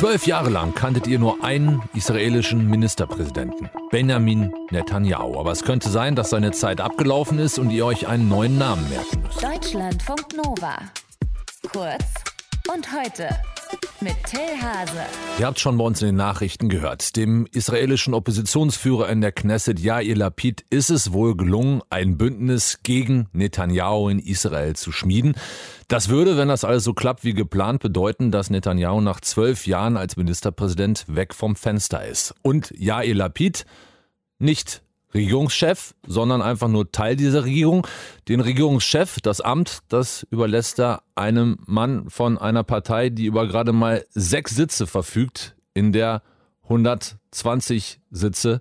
Zwölf Jahre lang kanntet ihr nur einen israelischen Ministerpräsidenten, Benjamin Netanyahu. Aber es könnte sein, dass seine Zeit abgelaufen ist und ihr euch einen neuen Namen merken müsst. Deutschlandfunk Nova. Kurz und heute mit Till. Ihr habt schon bei uns in den Nachrichten gehört. Dem israelischen Oppositionsführer in der Knesset, Yair Lapid, ist es wohl gelungen, ein Bündnis gegen Netanyahu in Israel zu schmieden. Das würde, wenn das alles so klappt wie geplant, bedeuten, dass Netanyahu nach zwölf Jahren als Ministerpräsident weg vom Fenster ist. Und Yair Lapid nicht Regierungschef, sondern einfach nur Teil dieser Regierung. Den Regierungschef, das Amt, das überlässt er einem Mann von einer Partei, die über gerade mal sechs Sitze verfügt in der 120 Sitze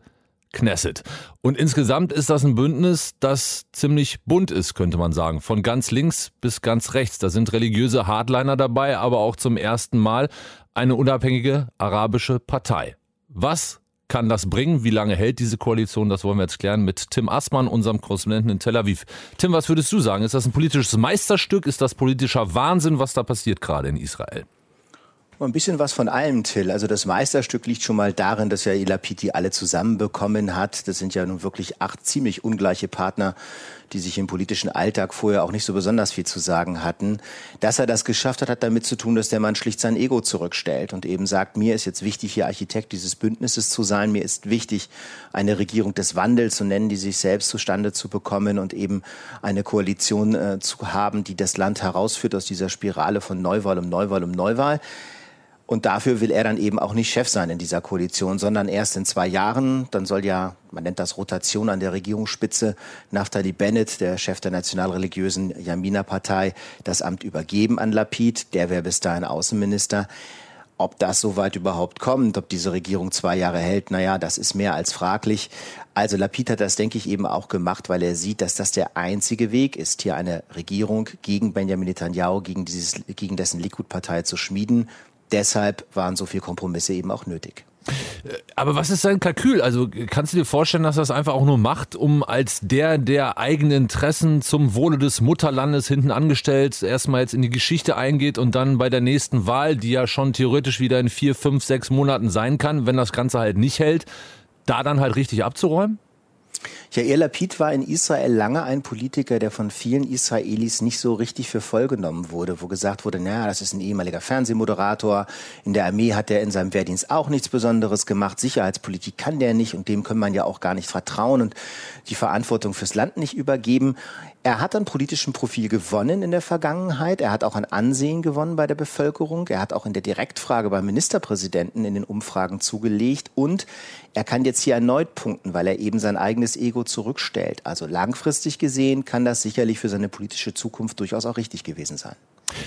Knesset. Und insgesamt ist das ein Bündnis, das ziemlich bunt ist, könnte man sagen. Von ganz links bis ganz rechts. Da sind religiöse Hardliner dabei, aber auch zum ersten Mal eine unabhängige arabische Partei. Was kann das bringen? Wie lange hält diese Koalition? Das wollen wir jetzt klären mit Tim Assmann, unserem Korrespondenten in Tel Aviv. Tim, was würdest du sagen? Ist das ein politisches Meisterstück? Ist das politischer Wahnsinn, was da passiert gerade in Israel? Ein bisschen was von allem, Till. Also das Meisterstück liegt schon mal darin, dass ja Elapiti alle zusammenbekommen hat. Das sind ja nun wirklich acht ziemlich ungleiche Partner, die sich im politischen Alltag vorher auch nicht so besonders viel zu sagen hatten. Dass er das geschafft hat, hat damit zu tun, dass der Mann schlicht sein Ego zurückstellt und eben sagt, mir ist jetzt wichtig, hier Architekt dieses Bündnisses zu sein. Mir ist wichtig, eine Regierung des Wandels zu nennen, die sich selbst zustande zu bekommen und eben eine Koalition äh, zu haben, die das Land herausführt aus dieser Spirale von Neuwahl um Neuwahl um Neuwahl. Und dafür will er dann eben auch nicht Chef sein in dieser Koalition, sondern erst in zwei Jahren. Dann soll ja, man nennt das Rotation an der Regierungsspitze, Naftali Bennett, der Chef der nationalreligiösen Yamina-Partei, das Amt übergeben an Lapid. Der wäre bis dahin Außenminister. Ob das soweit überhaupt kommt, ob diese Regierung zwei Jahre hält, naja, das ist mehr als fraglich. Also Lapid hat das, denke ich, eben auch gemacht, weil er sieht, dass das der einzige Weg ist, hier eine Regierung gegen Benjamin Netanyahu, gegen, dieses, gegen dessen Likud-Partei zu schmieden deshalb waren so viele Kompromisse eben auch nötig. Aber was ist sein Kalkül? Also kannst du dir vorstellen, dass er das einfach auch nur macht, um als der, der eigene Interessen zum Wohle des Mutterlandes hinten angestellt erstmal jetzt in die Geschichte eingeht und dann bei der nächsten Wahl, die ja schon theoretisch wieder in vier, fünf, sechs Monaten sein kann, wenn das Ganze halt nicht hält, da dann halt richtig abzuräumen? Yair Lapid war in Israel lange ein Politiker, der von vielen Israelis nicht so richtig für voll genommen wurde, wo gesagt wurde, naja, das ist ein ehemaliger Fernsehmoderator, in der Armee hat er in seinem Wehrdienst auch nichts Besonderes gemacht, Sicherheitspolitik kann der nicht und dem kann man ja auch gar nicht vertrauen und die Verantwortung fürs Land nicht übergeben. Er hat an politischem Profil gewonnen in der Vergangenheit. Er hat auch an Ansehen gewonnen bei der Bevölkerung. Er hat auch in der Direktfrage beim Ministerpräsidenten in den Umfragen zugelegt. Und er kann jetzt hier erneut punkten, weil er eben sein eigenes Ego zurückstellt. Also langfristig gesehen kann das sicherlich für seine politische Zukunft durchaus auch richtig gewesen sein.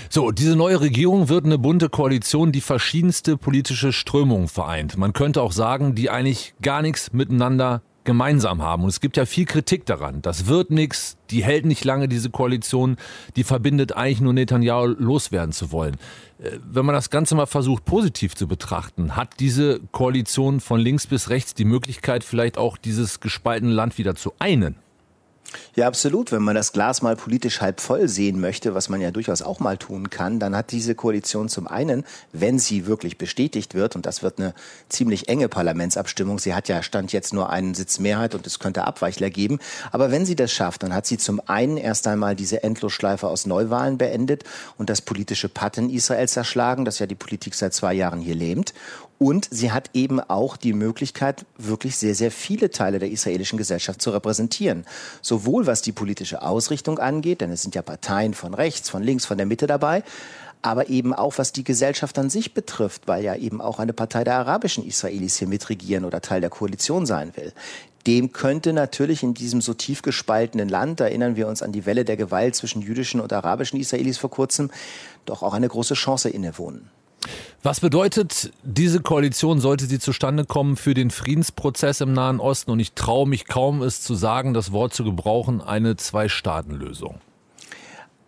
So, diese neue Regierung wird eine bunte Koalition, die verschiedenste politische Strömungen vereint. Man könnte auch sagen, die eigentlich gar nichts miteinander gemeinsam haben. Und es gibt ja viel Kritik daran. Das wird nichts, die hält nicht lange, diese Koalition, die verbindet eigentlich nur Netanyahu loswerden zu wollen. Äh, wenn man das Ganze mal versucht, positiv zu betrachten, hat diese Koalition von links bis rechts die Möglichkeit, vielleicht auch dieses gespaltene Land wieder zu einen. Ja, absolut. Wenn man das Glas mal politisch halb voll sehen möchte, was man ja durchaus auch mal tun kann, dann hat diese Koalition zum einen, wenn sie wirklich bestätigt wird, und das wird eine ziemlich enge Parlamentsabstimmung, sie hat ja Stand jetzt nur einen Sitz Mehrheit und es könnte Abweichler geben, aber wenn sie das schafft, dann hat sie zum einen erst einmal diese Endlosschleife aus Neuwahlen beendet und das politische Patten Israel zerschlagen, das ja die Politik seit zwei Jahren hier lähmt. Und sie hat eben auch die Möglichkeit, wirklich sehr, sehr viele Teile der israelischen Gesellschaft zu repräsentieren. Sowohl was die politische Ausrichtung angeht, denn es sind ja Parteien von rechts, von links, von der Mitte dabei, aber eben auch was die Gesellschaft an sich betrifft, weil ja eben auch eine Partei der arabischen Israelis hier mitregieren oder Teil der Koalition sein will. Dem könnte natürlich in diesem so tief gespaltenen Land, da erinnern wir uns an die Welle der Gewalt zwischen jüdischen und arabischen Israelis vor kurzem, doch auch eine große Chance innewohnen. Was bedeutet diese Koalition, sollte sie zustande kommen, für den Friedensprozess im Nahen Osten? Und ich traue mich kaum, es zu sagen, das Wort zu gebrauchen, eine Zwei-Staaten-Lösung.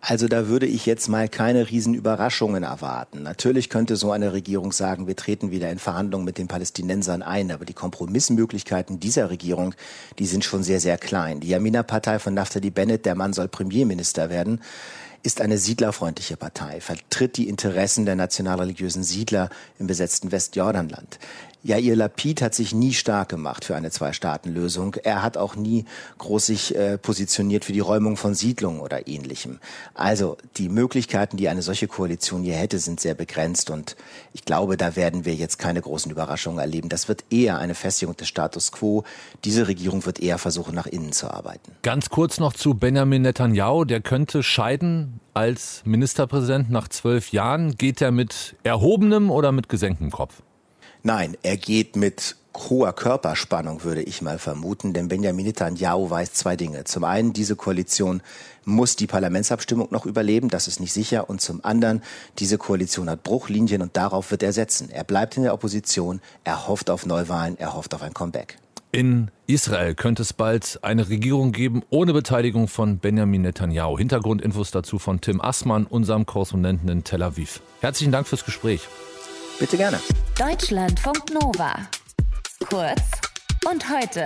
Also da würde ich jetzt mal keine Riesenüberraschungen erwarten. Natürlich könnte so eine Regierung sagen, wir treten wieder in Verhandlungen mit den Palästinensern ein, aber die Kompromissmöglichkeiten dieser Regierung, die sind schon sehr, sehr klein. Die Yamina-Partei von Naftali Bennett, der Mann soll Premierminister werden, ist eine siedlerfreundliche Partei, vertritt die Interessen der nationalreligiösen Siedler im besetzten Westjordanland. Yair Lapid hat sich nie stark gemacht für eine Zwei-Staaten-Lösung. Er hat auch nie groß sich äh, positioniert für die Räumung von Siedlungen oder ähnlichem. Also die Möglichkeiten, die eine solche Koalition hier hätte, sind sehr begrenzt und ich glaube, da werden wir jetzt keine großen Überraschungen erleben. Das wird eher eine Festigung des Status quo. Diese Regierung wird eher versuchen, nach innen zu arbeiten. Ganz kurz noch zu Benjamin Netanyahu. Der könnte scheiden als Ministerpräsident nach zwölf Jahren. Geht er mit erhobenem oder mit gesenktem Kopf? Nein, er geht mit hoher Körperspannung, würde ich mal vermuten, denn Benjamin Netanyahu weiß zwei Dinge. Zum einen, diese Koalition muss die Parlamentsabstimmung noch überleben, das ist nicht sicher. Und zum anderen, diese Koalition hat Bruchlinien und darauf wird er setzen. Er bleibt in der Opposition, er hofft auf Neuwahlen, er hofft auf ein Comeback. In Israel könnte es bald eine Regierung geben ohne Beteiligung von Benjamin Netanyahu. Hintergrundinfos dazu von Tim Assmann, unserem Korrespondenten in Tel Aviv. Herzlichen Dank fürs Gespräch. Bitte gerne. Deutschlandfunk Nova. Kurz und heute.